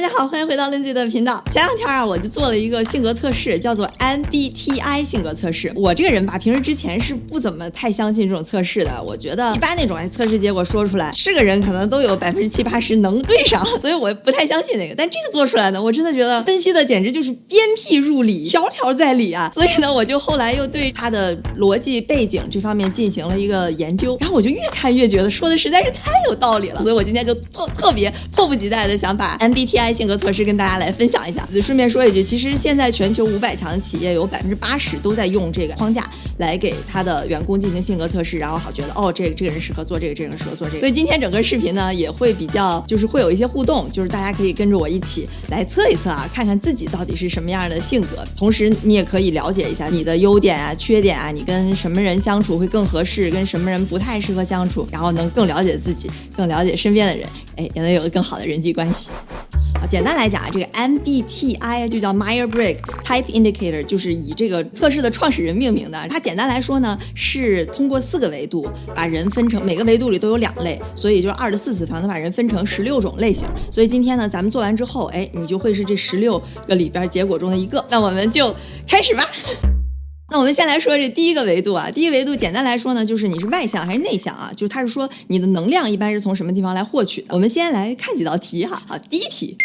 大家好，欢迎回到 Lindsay 的频道。前两天啊，我就做了一个性格测试，叫做 MBTI 性格测试。我这个人吧，平时之前是不怎么太相信这种测试的。我觉得一般那种，测试结果说出来，是个人可能都有百分之七八十能对上，所以我不太相信那个。但这个做出来呢，我真的觉得分析的简直就是鞭辟入里，条条在理啊。所以呢，我就后来又对他的逻辑背景这方面进行了一个研究，然后我就越看越觉得说的实在是太有道理了。所以我今天就特特别迫不及待的想把 MBTI。性格测试跟大家来分享一下，就顺便说一句，其实现在全球五百强的企业有百分之八十都在用这个框架来给他的员工进行性格测试，然后好觉得哦，这个这个人适合做这个，这个人适合做这个。所以今天整个视频呢也会比较，就是会有一些互动，就是大家可以跟着我一起来测一测啊，看看自己到底是什么样的性格。同时你也可以了解一下你的优点啊、缺点啊，你跟什么人相处会更合适，跟什么人不太适合相处，然后能更了解自己，更了解身边的人，哎，也能有个更好的人际关系。啊，简单来讲啊，这个 MBTI 就叫 myerbrigg Type Indicator，就是以这个测试的创始人命名的。它简单来说呢，是通过四个维度把人分成，每个维度里都有两类，所以就是二的四次方，它把人分成十六种类型。所以今天呢，咱们做完之后，哎，你就会是这十六个里边结果中的一个。那我们就开始吧。那我们先来说这第一个维度啊，第一维度简单来说呢，就是你是外向还是内向啊？就是它是说你的能量一般是从什么地方来获取的？我们先来看几道题哈。好，第一题。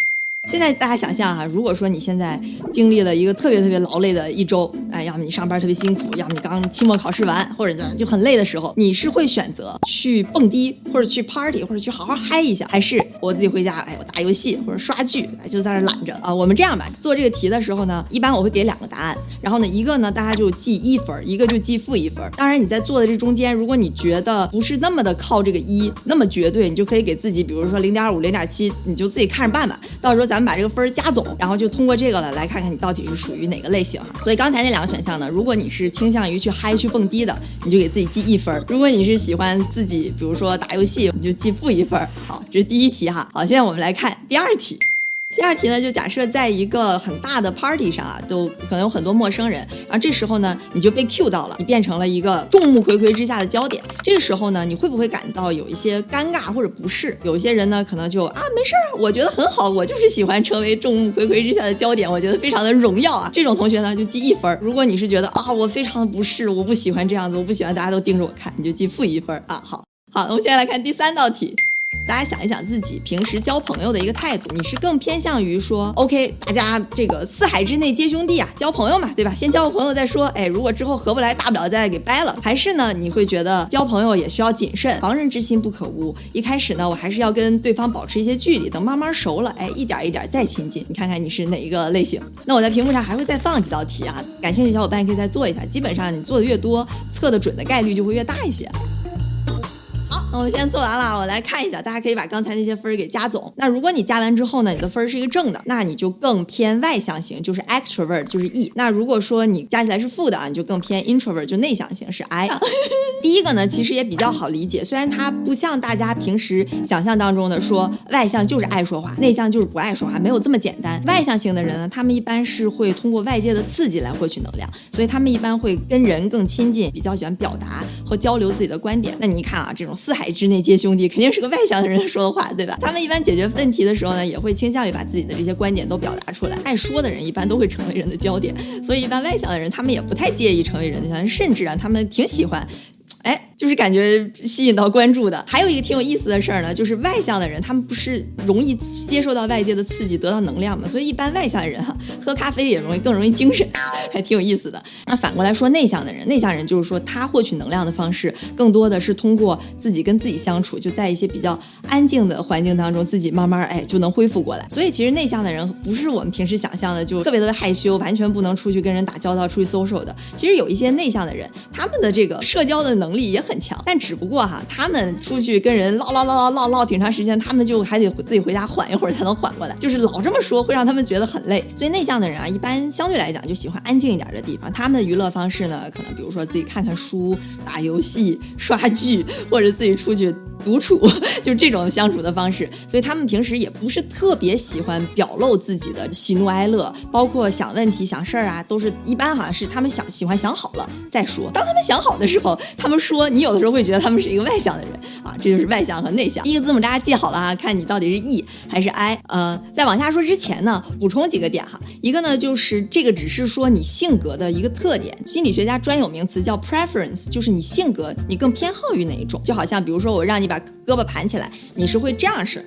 现在大家想象哈，如果说你现在经历了一个特别特别劳累的一周，哎，要么你上班特别辛苦，要么你刚期末考试完，或者就很累的时候，你是会选择去蹦迪，或者去 party，或者去好好嗨一下，还是我自己回家，哎，我打游戏或者刷剧，哎，就在那懒着啊？我们这样吧，做这个题的时候呢，一般我会给两个答案，然后呢，一个呢大家就记一分，一个就记负一分。当然你在做的这中间，如果你觉得不是那么的靠这个一那么绝对，你就可以给自己，比如说零点五、零点七，你就自己看着办吧。到时候咱。们把这个分加总，然后就通过这个了来看看你到底是属于哪个类型。所以刚才那两个选项呢，如果你是倾向于去嗨去蹦迪的，你就给自己记一分；如果你是喜欢自己，比如说打游戏，你就记负一分。好，这是第一题哈。好，现在我们来看第二题。第二题呢，就假设在一个很大的 party 上啊，都可能有很多陌生人，然后这时候呢，你就被 Q 到了，你变成了一个众目睽睽之下的焦点。这个时候呢，你会不会感到有一些尴尬或者不适？有一些人呢，可能就啊，没事儿，我觉得很好，我就是喜欢成为众目睽睽之下的焦点，我觉得非常的荣耀啊。这种同学呢，就记一分。如果你是觉得啊，我非常的不适，我不喜欢这样子，我不喜欢大家都盯着我看，你就记负一分啊。好，好，我们现在来看第三道题。大家想一想自己平时交朋友的一个态度，你是更偏向于说，OK，大家这个四海之内皆兄弟啊，交朋友嘛，对吧？先交个朋友再说，哎，如果之后合不来，大不了再给掰了。还是呢，你会觉得交朋友也需要谨慎，防人之心不可无。一开始呢，我还是要跟对方保持一些距离，等慢慢熟了，哎，一点一点再亲近。你看看你是哪一个类型？那我在屏幕上还会再放几道题啊，感兴趣小伙伴可以再做一下。基本上你做的越多，测的准的概率就会越大一些。我们先做完了，我来看一下，大家可以把刚才那些分儿给加总。那如果你加完之后呢，你的分儿是一个正的，那你就更偏外向型，就是 extrovert，就是 E。那如果说你加起来是负的啊，你就更偏 introvert，就内向型是 I。第一个呢，其实也比较好理解，虽然它不像大家平时想象当中的说外向就是爱说话，内向就是不爱说话，没有这么简单。外向型的人呢，他们一般是会通过外界的刺激来获取能量，所以他们一般会跟人更亲近，比较喜欢表达和交流自己的观点。那你看啊，这种四海。之内皆兄弟，肯定是个外向的人说的话，对吧？他们一般解决问题的时候呢，也会倾向于把自己的这些观点都表达出来。爱说的人一般都会成为人的焦点，所以一般外向的人，他们也不太介意成为人的焦点，甚至啊，他们挺喜欢。就是感觉吸引到关注的。还有一个挺有意思的事儿呢，就是外向的人，他们不是容易接受到外界的刺激，得到能量嘛？所以一般外向的人哈，喝咖啡也容易更容易精神，还挺有意思的。那反过来说，内向的人，内向人就是说他获取能量的方式更多的是通过自己跟自己相处，就在一些比较安静的环境当中，自己慢慢哎就能恢复过来。所以其实内向的人不是我们平时想象的就特别特别害羞，完全不能出去跟人打交道，出去 social 的。其实有一些内向的人，他们的这个社交的能力也很强，但只不过哈，他们出去跟人唠唠唠唠唠唠挺长时间，他们就还得自己回家缓一会儿才能缓过来，就是老这么说会让他们觉得很累。所以内向的人啊，一般相对来讲就喜欢安静一点的地方。他们的娱乐方式呢，可能比如说自己看看书、打游戏、刷剧，或者自己出去。独处就这种相处的方式，所以他们平时也不是特别喜欢表露自己的喜怒哀乐，包括想问题、想事儿啊，都是一般好像是他们想喜欢想好了再说。当他们想好的时候，他们说你有的时候会觉得他们是一个外向的人啊，这就是外向和内向。第一个字母大家记好了啊，看你到底是 E 还是 I。呃，在往下说之前呢，补充几个点哈。一个呢，就是这个只是说你性格的一个特点，心理学家专有名词叫 preference，就是你性格你更偏好于哪一种。就好像比如说我让你把胳膊盘起来，你是会这样式。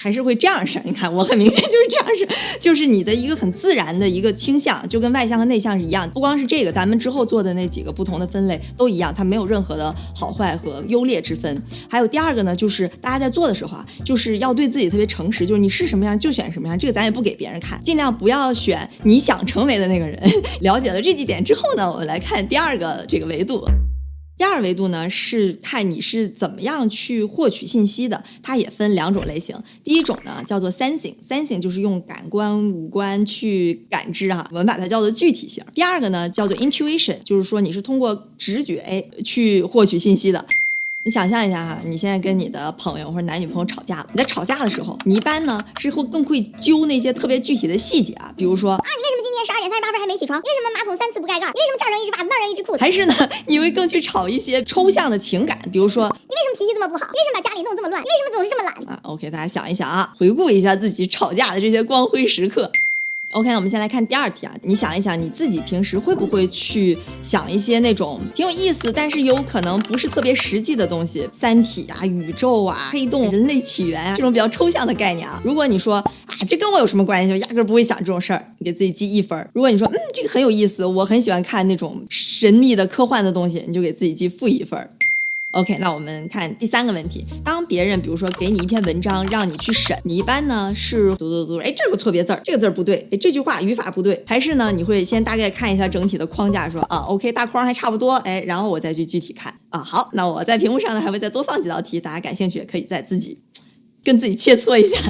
还是会这样式，你看我很明显就是这样式，就是你的一个很自然的一个倾向，就跟外向和内向是一样。不光是这个，咱们之后做的那几个不同的分类都一样，它没有任何的好坏和优劣之分。还有第二个呢，就是大家在做的时候啊，就是要对自己特别诚实，就是你是什么样就选什么样，这个咱也不给别人看，尽量不要选你想成为的那个人。了解了这几点之后呢，我们来看第二个这个维度。第二维度呢是看你是怎么样去获取信息的，它也分两种类型。第一种呢叫做 sensing，sensing 就是用感官五官去感知哈，我们把它叫做具体型。第二个呢叫做 intuition，就是说你是通过直觉哎去获取信息的。你想象一下哈，你现在跟你的朋友或者男女朋友吵架了，你在吵架的时候，你一般呢是会更会揪那些特别具体的细节啊，比如说啊，你为什么今天十二点三十八分还没起床？你为什么马桶三次不盖盖？你为什么这儿扔一只袜子，那儿扔一只裤子？还是呢，你会更去吵一些抽象的情感，比如说你为什么脾气这么不好？你为什么把家里弄这么乱？你为什么总是这么懒啊？OK，大家想一想啊，回顾一下自己吵架的这些光辉时刻。OK，我们先来看第二题啊。你想一想，你自己平时会不会去想一些那种挺有意思，但是有可能不是特别实际的东西，《三体》啊、宇宙啊、黑洞、人类起源啊这种比较抽象的概念啊。如果你说啊，这跟我有什么关系？我压根不会想这种事儿，你给自己记一分。如果你说嗯，这个很有意思，我很喜欢看那种神秘的科幻的东西，你就给自己记负一分。OK，那我们看第三个问题。当别人比如说给你一篇文章让你去审，你一般呢是读读读，哎，这个错别字儿，这个字儿不对，哎，这句话语法不对，还是呢你会先大概看一下整体的框架，说啊，OK，大框还差不多，哎，然后我再去具体看啊。好，那我在屏幕上呢还会再多放几道题，大家感兴趣可以再自己跟自己切磋一下。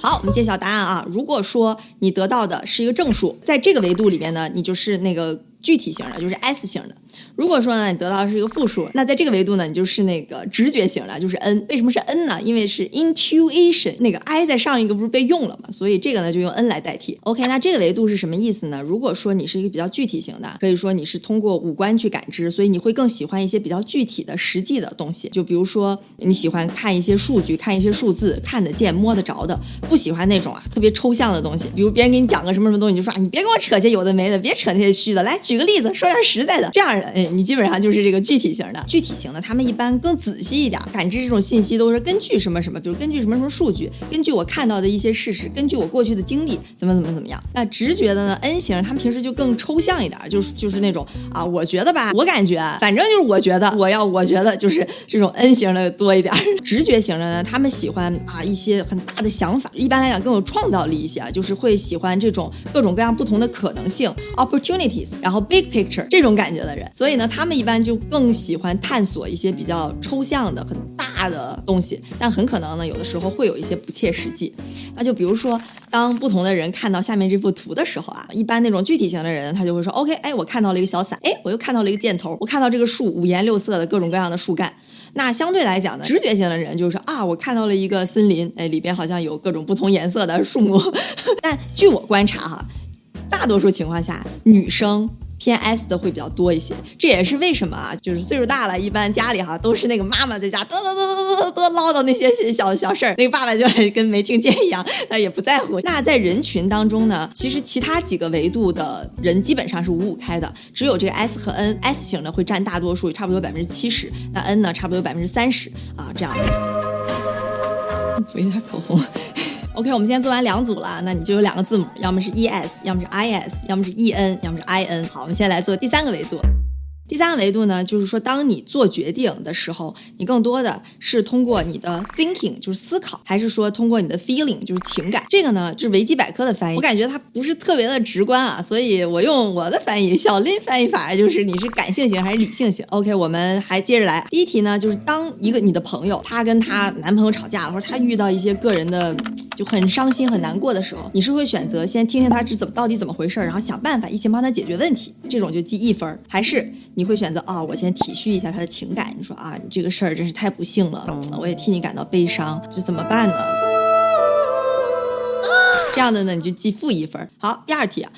好，我们揭晓答案啊。如果说你得到的是一个正数，在这个维度里面呢，你就是那个具体型的，就是 S 型的。如果说呢，你得到的是一个负数，那在这个维度呢，你就是那个直觉型的，就是 N。为什么是 N 呢？因为是 intuition，那个 I 在上一个不是被用了嘛，所以这个呢就用 N 来代替。OK，那这个维度是什么意思呢？如果说你是一个比较具体型的，可以说你是通过五官去感知，所以你会更喜欢一些比较具体的、实际的东西。就比如说你喜欢看一些数据、看一些数字，看得见、摸得着的，不喜欢那种啊特别抽象的东西。比如别人给你讲个什么什么东西，你就说啊你别跟我扯些有的没的，别扯那些虚的。来举个例子，说点实在的，这样。哎，你基本上就是这个具体型的，具体型的，他们一般更仔细一点，感知这种信息都是根据什么什么，比如根据什么什么数据，根据我看到的一些事实，根据我过去的经历，怎么怎么怎么样。那直觉的呢？N 型，他们平时就更抽象一点，就是就是那种啊，我觉得吧，我感觉，反正就是我觉得，我要我觉得就是这种 N 型的多一点。直觉型的呢，他们喜欢啊一些很大的想法，一般来讲更有创造力一些啊，就是会喜欢这种各种各样不同的可能性 opportunities，然后 big picture 这种感觉的人。所以呢，他们一般就更喜欢探索一些比较抽象的、很大的东西，但很可能呢，有的时候会有一些不切实际。那就比如说，当不同的人看到下面这幅图的时候啊，一般那种具体型的人，他就会说：“OK，哎，我看到了一个小伞，哎，我又看到了一个箭头，我看到这个树五颜六色的各种各样的树干。”那相对来讲呢，直觉型的人就是说：“啊，我看到了一个森林，哎，里边好像有各种不同颜色的树木。”但据我观察哈，大多数情况下，女生。偏 S 的会比较多一些，这也是为什么啊？就是岁数大了，一般家里哈都是那个妈妈在家嘚嘚嘚嘚嘚嘚唠叨那些小小事儿，那个爸爸就 跟没听见一样，他也不在乎。那在人群当中呢，其实其他几个维度的人基本上是五五开的，只有这个 S 和 N，S 型的会占大多数，差不多百分之七十，那 N 呢，差不多百分之三十啊，这样。补一点口红。OK，我们今天做完两组了，那你就有两个字母，要么是 ES，要么是 IS，要么是 EN，要么是 IN。好，我们现在来做第三个维度。第三个维度呢，就是说，当你做决定的时候，你更多的是通过你的 thinking，就是思考，还是说通过你的 feeling，就是情感？这个呢，就是维基百科的翻译，我感觉它不是特别的直观啊，所以我用我的翻译，小林翻译法，就是你是感性型还是理性型？OK，我们还接着来。第一题呢，就是当一个你的朋友，她跟她男朋友吵架了，或者她遇到一些个人的就很伤心、很难过的时候，你是会选择先听听他是怎么到底怎么回事，然后想办法一起帮他解决问题，这种就记一分，还是？你会选择啊，我先体恤一下他的情感。你说啊，你这个事儿真是太不幸了，我也替你感到悲伤，这怎么办呢？这样的呢，你就记负一分。好，第二题啊。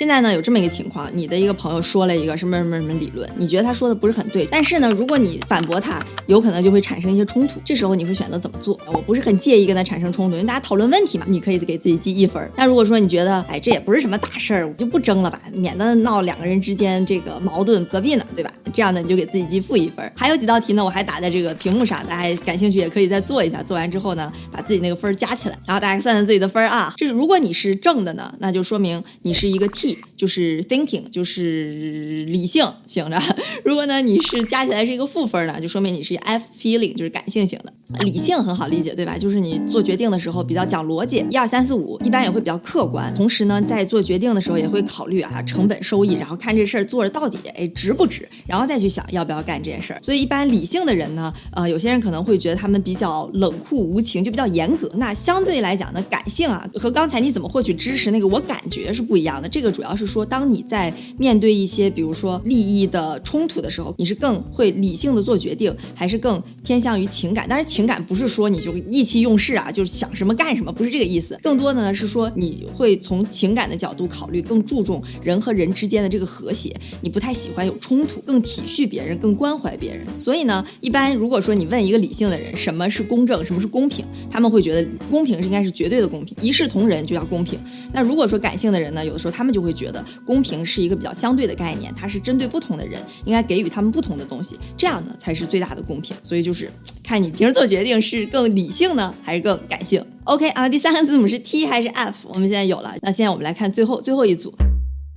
现在呢有这么一个情况，你的一个朋友说了一个什么什么什么理论，你觉得他说的不是很对，但是呢，如果你反驳他，有可能就会产生一些冲突。这时候你会选择怎么做？我不是很介意跟他产生冲突，因为大家讨论问题嘛，你可以给自己记一分。但如果说你觉得，哎，这也不是什么大事儿，我就不争了吧，免得闹两个人之间这个矛盾，何必呢？对吧？这样呢，你就给自己记负一分。还有几道题呢，我还打在这个屏幕上，大家感兴趣也可以再做一下。做完之后呢，把自己那个分加起来，然后大家算算自己的分啊。这是如果你是正的呢，那就说明你是一个 T，就是 thinking，就是理性型的。如果呢你是加起来是一个负分呢，就说明你是 F，feeling，就是感性型的。理性很好理解，对吧？就是你做决定的时候比较讲逻辑，一二三四五，一般也会比较客观。同时呢，在做决定的时候也会考虑啊成本收益，然后看这事儿做着到底哎值不值，然后再去想要不要干这件事儿。所以一般理性的人呢，呃，有些人可能会觉得他们比较冷酷无情，就比较严格。那相对来讲呢，感性啊和刚才你怎么获取知识那个我感觉是不一样的。这个主要是说，当你在面对一些比如说利益的冲突的时候，你是更会理性的做决定，还是更偏向于情感？当然情感不是说你就意气用事啊，就是想什么干什么，不是这个意思。更多的呢是说你会从情感的角度考虑，更注重人和人之间的这个和谐，你不太喜欢有冲突，更体恤别人，更关怀别人。所以呢，一般如果说你问一个理性的人什么是公正，什么是公平，他们会觉得公平是应该是绝对的公平，一视同仁就叫公平。那如果说感性的人呢，有的时候他们就会觉得公平是一个比较相对的概念，它是针对不同的人，应该给予他们不同的东西，这样呢才是最大的公平。所以就是看你平时做决定是更理性呢，还是更感性。OK 啊，第三个字母是 T 还是 F？我们现在有了。那现在我们来看最后最后一组。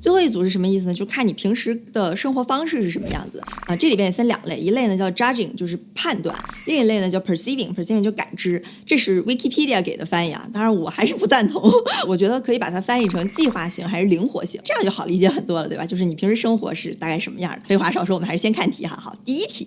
最后一组是什么意思呢？就看你平时的生活方式是什么样子啊。这里边也分两类，一类呢叫 judging，就是判断；另一类呢叫 perceiving，perceiving 就感知。这是 Wikipedia 给的翻译啊，当然我还是不赞同。我觉得可以把它翻译成计划性还是灵活性，这样就好理解很多了，对吧？就是你平时生活是大概什么样的。废话少说，我们还是先看题哈。好，第一题。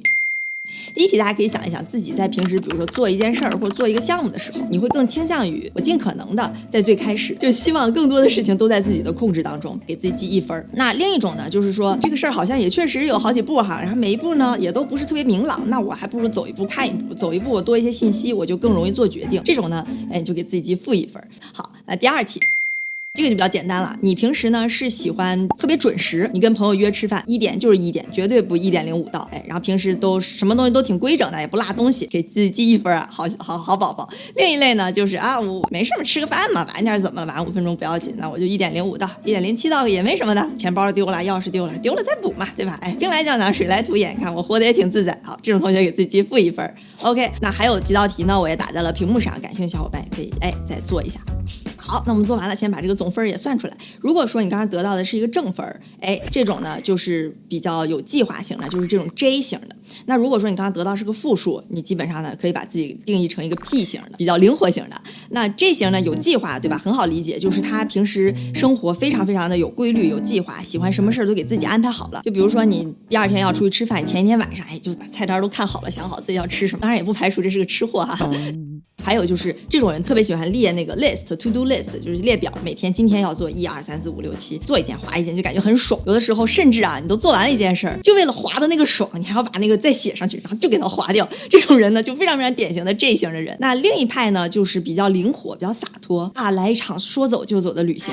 第一题，大家可以想一想，自己在平时，比如说做一件事儿或者做一个项目的时候，你会更倾向于我尽可能的在最开始就希望更多的事情都在自己的控制当中，给自己记一分。那另一种呢，就是说这个事儿好像也确实有好几步哈，然后每一步呢也都不是特别明朗，那我还不如走一步看一步，走一步我多一些信息，我就更容易做决定。这种呢，哎，就给自己记负一分。好，那第二题。这个就比较简单了。你平时呢是喜欢特别准时，你跟朋友约吃饭，一点就是一点，绝对不一点零五到。哎，然后平时都什么东西都挺规整的，也不落东西，给自己记一分啊，好好好宝宝。另一类呢就是啊，我没事嘛，吃个饭嘛，晚点怎么了？晚五分钟不要紧，那我就一点零五到，一点零七到也没什么的。钱包丢了，钥匙丢了，丢了再补嘛，对吧？哎，兵来将挡，水来土掩，看我活得也挺自在。好，这种同学给自己记负一分。OK，那还有几道题呢，我也打在了屏幕上，感兴趣小伙伴也可以哎再做一下。好，那我们做完了，先把这个总分儿也算出来。如果说你刚刚得到的是一个正分儿，哎，这种呢就是比较有计划型的，就是这种 J 型的。那如果说你刚刚得到是个负数，你基本上呢可以把自己定义成一个 P 型的，比较灵活型的。那 J 型呢有计划，对吧？很好理解，就是他平时生活非常非常的有规律、有计划，喜欢什么事儿都给自己安排好了。就比如说你第二天要出去吃饭，前一天晚上哎就把菜单都看好了，想好自己要吃什么。当然也不排除这是个吃货哈。还有就是这种人特别喜欢列那个 list to do list，就是列表，每天今天要做一二三四五六七，做一件划一件，就感觉很爽。有的时候甚至啊，你都做完了一件事儿，就为了划的那个爽，你还要把那个再写上去，然后就给它划掉。这种人呢，就非常非常典型的 J 型的人。那另一派呢，就是比较灵活、比较洒脱啊，来一场说走就走的旅行。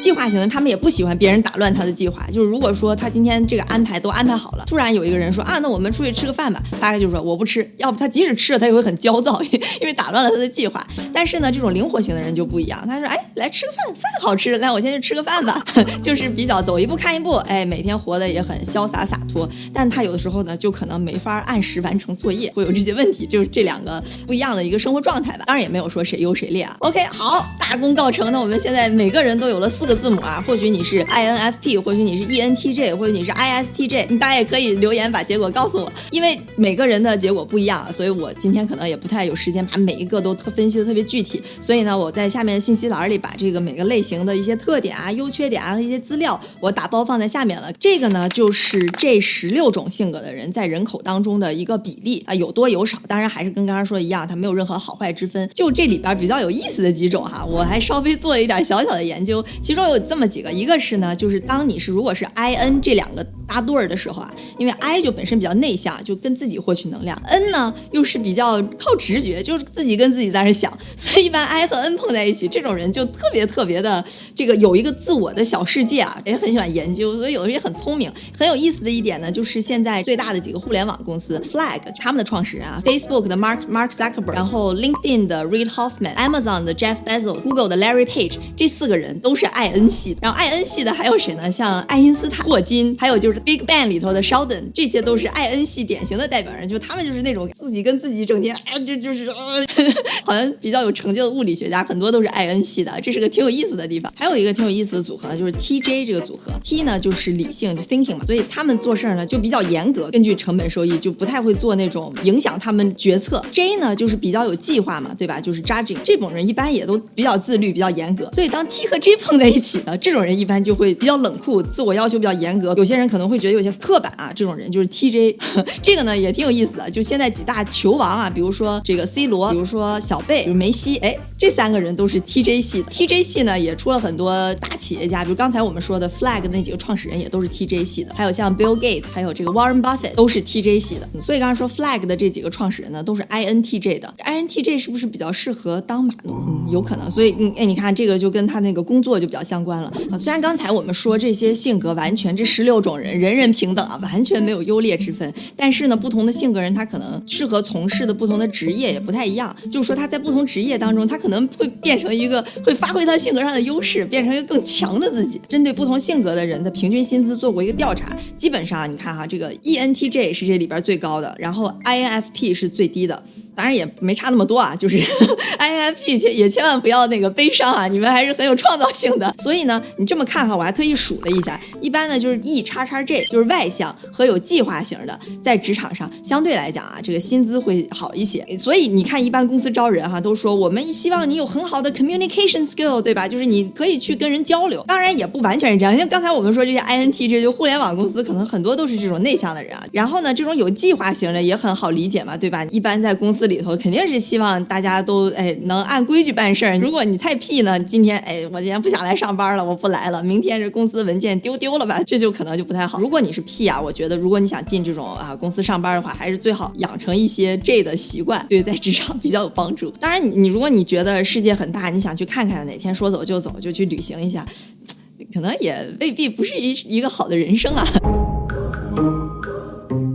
计划型的，他们也不喜欢别人打乱他的计划。就是如果说他今天这个安排都安排好了，突然有一个人说啊，那我们出去吃个饭吧，大概就是说我不吃。要不他即使吃了，他也会很焦躁，因为打乱了他的计划。但是呢，这种灵活型的人就不一样，他说哎，来吃个饭，饭好吃，来我先去吃个饭吧，就是比较走一步看一步。哎，每天活得也很潇洒洒脱。但他有的时候呢，就可能没法按时完成作业，会有这些问题。就是这两个不一样的一个生活状态吧。当然也没有说谁优谁劣啊。OK，好，大功告成。那我们现在每个人都有了四个字母啊，或许你是 INFP，或许你是 ENTJ，或者你是 ISTJ，大家也可以留言把结果告诉我。因为每个人的结果不一样，所以我今天可能也不太有时间把每一个都分析的特别具体。所以呢，我在下面信息栏里把这个每个类型的一些特点啊、优缺点啊一些资料，我打包放在下面了。这个呢，就是这十六种性格的人在人口当中的一个比例啊，有多有少。当然还是跟刚刚说的一样，它没有任何好坏之分。就这里边比较有意思的几种哈，我还稍微做了一点小小的研究，其中有这么几个，一个是呢，就是当你是如果是 I N 这两个。搭对儿的时候啊，因为 I 就本身比较内向，就跟自己获取能量，N 呢又是比较靠直觉，就是自己跟自己在那想，所以一般 I 和 N 碰在一起，这种人就特别特别的这个有一个自我的小世界啊，也很喜欢研究，所以有的人也很聪明。很有意思的一点呢，就是现在最大的几个互联网公司，Flag 他们的创始人啊，Facebook 的 Mark Mark Zuckerberg，然后 LinkedIn 的 Reid Hoffman，Amazon 的 Jeff Bezos，Google 的 Larry Page，这四个人都是 I N 系。然后 I N 系的还有谁呢？像爱因斯坦、霍金，还有就是 Big Bang 里头的 Sheldon，这些都是 I N 系典型的代表人，就他们就是那种自己跟自己整天啊，就就是啊，好像比较有成就的物理学家，很多都是 I N 系的，这是个挺有意思的地方。还有一个挺有意思的组合，就是 T J 这个组合，T 呢就是理性，就 thinking 嘛，所以他们做事儿呢就比较严格，根据成本收益，就不太会做那种影响他们决策。J 呢就是比较有计划嘛，对吧？就是 judging 这种人一般也都比较自律，比较严格。所以当 T 和 J 碰在一起的，这种人一般就会比较冷酷，自我要求比较严格。有些人可能会觉得有些刻板啊，这种人就是 TJ。这个呢也挺有意思的，就现在几大球王啊，比如说这个 C 罗，比如说小贝，比如梅西，哎，这三个人都是 TJ 系的。TJ 系呢也出了很多大企业家，比如刚才我们说的 Flag 那几个创始人也都是 TJ 系的，还有像 Bill Gates，还有这个 Warren Buffett 都是 TJ 系的。所以刚刚说 Flag 的这几个创始人呢都是 INTJ 的，INTJ 是不是比较适合当码农？有可能。所以，嗯，哎，你看这个就跟他那个工作就比较相关了啊。虽然刚才我们说这些性格完全这十六种人人人平等啊，完全没有优劣之分，但是呢，不同的性格人他可能适合从事的不同的职业也不太一样。就是说他在不同职业当中，他可能会变成一个会发挥他性格上的优势，变成一个更强的自己。针对不同性格的人的平均薪资做过一个调查，基本上你看哈，这个 ENTJ 是这里边最高的，然后 INFP 是最低的。当然也没差那么多啊，就是 INFP 也也千万不要那个悲伤啊，你们还是很有创造性的。所以呢，你这么看哈，我还特意数了一下，一般呢就是 E 叉叉 J 就是外向和有计划型的，在职场上相对来讲啊，这个薪资会好一些。所以你看，一般公司招人哈，都说我们希望你有很好的 communication skill，对吧？就是你可以去跟人交流。当然也不完全是这样，因为刚才我们说这些 INTJ 就互联网公司可能很多都是这种内向的人啊。然后呢，这种有计划型的也很好理解嘛，对吧？一般在公司里头肯定是希望大家都哎能按规矩办事儿。如果你太屁呢，今天哎我今天不想来上班了，我不来了。明天这公司文件丢丢了吧，这就可能就不太好。如果你是屁啊，我觉得如果你想进这种啊公司上班的话，还是最好养成一些 J 的习惯，对，在职场比较有帮助。当然，你你如果你觉得世界很大，你想去看看，哪天说走就走，就去旅行一下，可能也未必不是一一个好的人生啊。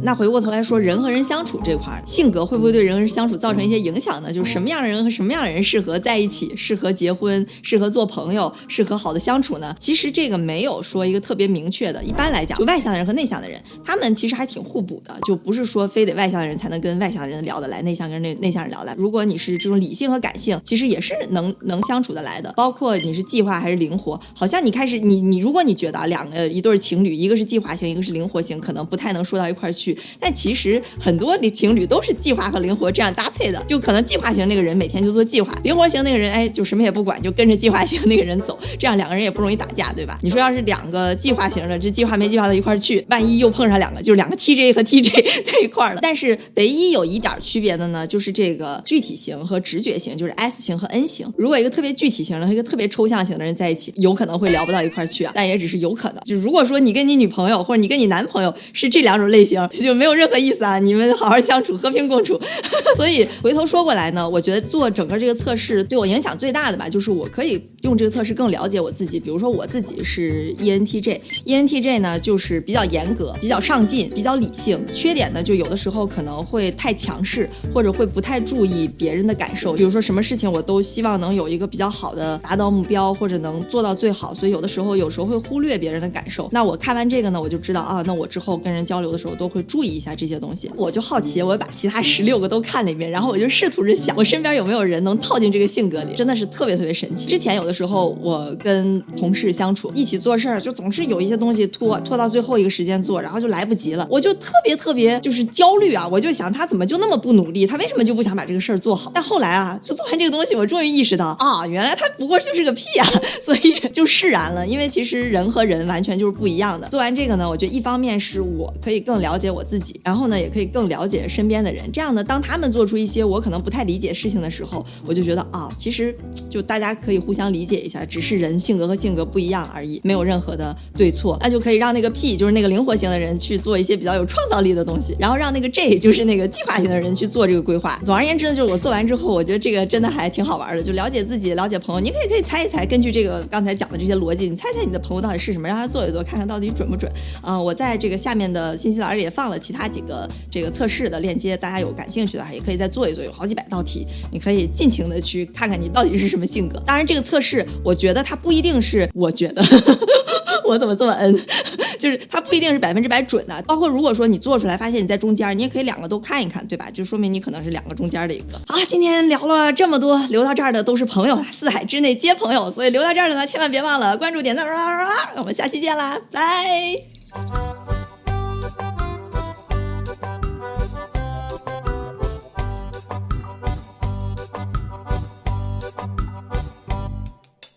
那回过头来说，人和人相处这块，性格会不会对人和人相处造成一些影响呢？就是什么样的人和什么样的人适合在一起，适合结婚，适合做朋友，适合好的相处呢？其实这个没有说一个特别明确的。一般来讲，就外向的人和内向的人，他们其实还挺互补的，就不是说非得外向的人才能跟外向的人聊得来，内向跟内内向人聊得来。如果你是这种理性和感性，其实也是能能相处得来的。包括你是计划还是灵活，好像你开始你你如果你觉得，两个一对情侣，一个是计划型，一个是灵活型，可能不太能说到一块去。但其实很多情侣都是计划和灵活这样搭配的，就可能计划型那个人每天就做计划，灵活型那个人哎就什么也不管，就跟着计划型那个人走，这样两个人也不容易打架，对吧？你说要是两个计划型的，这计划没计划到一块儿去，万一又碰上两个，就是两个 TJ 和 TJ 在一块儿了。但是唯一有一点区别的呢，就是这个具体型和直觉型，就是 S 型和 N 型。如果一个特别具体型的和一个特别抽象型的人在一起，有可能会聊不到一块儿去啊，但也只是有可能。就如果说你跟你女朋友或者你跟你男朋友是这两种类型，就没有任何意思啊，你们好好相处，和平共处。所以回头说过来呢，我觉得做整个这个测试对我影响最大的吧，就是我可以用这个测试更了解我自己。比如说我自己是 ENTJ，ENTJ 呢就是比较严格、比较上进、比较理性。缺点呢就有的时候可能会太强势，或者会不太注意别人的感受。比如说什么事情我都希望能有一个比较好的达到目标，或者能做到最好。所以有的时候有时候会忽略别人的感受。那我看完这个呢，我就知道啊，那我之后跟人交流的时候都会注意一下这些东西。我就好奇，我把其他十六个都看了一遍，然后我就试图着想，我身边有没有人能套进这个性格里，真的是特别特别神奇。之前有的时候我跟同事相处，一起做事儿，就总是有一些东西拖拖到最后一个时间做，然后就来不及了，我就特别特别就是焦虑啊！我就想他怎么就那么不努力，他为什么就不想把这个事儿做好？但后来啊，就做完这个东西，我终于意识到啊，原来他不过就是个屁啊！所以就释然了，因为其实人和人完全就是不一样的。做完这个呢，我觉得一方面是我可以更了解我自己，然后呢，也可以更了解身边的人。这样呢，当他们做出一些我可能不太理解事情的时候，我就觉得啊，其实就大家可以互相理理解一下，只是人性格和性格不一样而已，没有任何的对错。那就可以让那个 P 就是那个灵活型的人去做一些比较有创造力的东西，然后让那个 J 就是那个计划型的人去做这个规划。总而言之呢，就是我做完之后，我觉得这个真的还挺好玩的，就了解自己，了解朋友。你可以可以猜一猜，根据这个刚才讲的这些逻辑，你猜猜你的朋友到底是什么，让他做一做，看看到底准不准。啊，我在这个下面的信息栏里也放了其他几个这个测试的链接，大家有感兴趣的话，也可以再做一做，有好几百道题，你可以尽情的去看看你到底是什么性格。当然，这个测试是我觉得它不一定是，我觉得 我怎么这么恩，就是它不一定是百分之百准的。包括如果说你做出来发现你在中间，你也可以两个都看一看，对吧？就说明你可能是两个中间的一个。好，今天聊了这么多，留到这儿的都是朋友，四海之内皆朋友，所以留到这儿的呢，千万别忘了关注、点赞，我们下期见啦，拜。